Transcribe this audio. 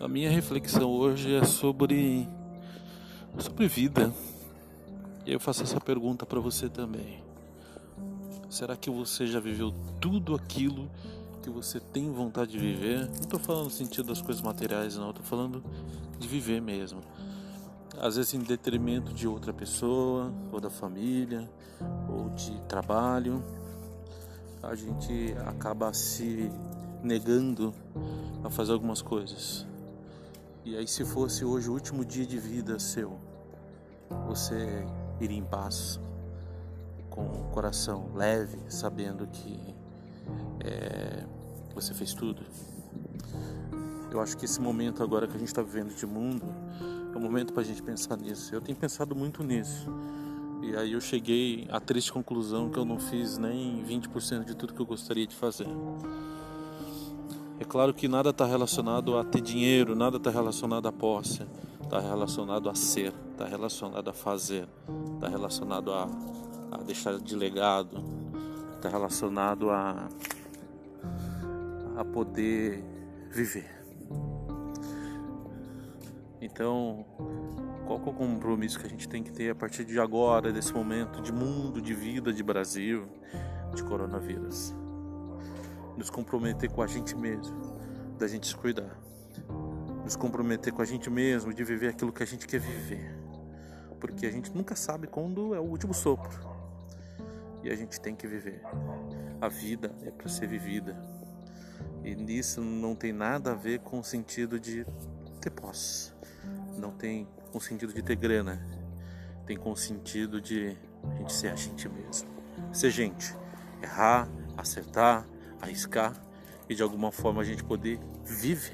A minha reflexão hoje é sobre sobre vida. E eu faço essa pergunta para você também. Será que você já viveu tudo aquilo que você tem vontade de viver? Não estou falando no sentido das coisas materiais, não. Estou falando de viver mesmo. Às vezes em detrimento de outra pessoa, ou da família, ou de trabalho. A gente acaba se negando a fazer algumas coisas. E aí, se fosse hoje o último dia de vida seu, você iria em paz, com o coração leve, sabendo que é, você fez tudo? Eu acho que esse momento agora que a gente está vivendo de mundo é um momento para a gente pensar nisso. Eu tenho pensado muito nisso. E aí eu cheguei à triste conclusão que eu não fiz nem 20% de tudo que eu gostaria de fazer. Claro que nada está relacionado a ter dinheiro, nada está relacionado a posse, está relacionado a ser, está relacionado a fazer, está relacionado a, a deixar de legado, está relacionado a, a poder viver. Então, qual é o compromisso que a gente tem que ter a partir de agora, desse momento de mundo, de vida, de Brasil, de coronavírus? nos comprometer com a gente mesmo, da gente se cuidar, nos comprometer com a gente mesmo, de viver aquilo que a gente quer viver, porque a gente nunca sabe quando é o último sopro. E a gente tem que viver. A vida é para ser vivida. E nisso não tem nada a ver com o sentido de ter posse, não tem com o sentido de ter grana, tem com o sentido de a gente ser a gente mesmo, ser gente, errar, acertar arriscar e de alguma forma a gente poder viver.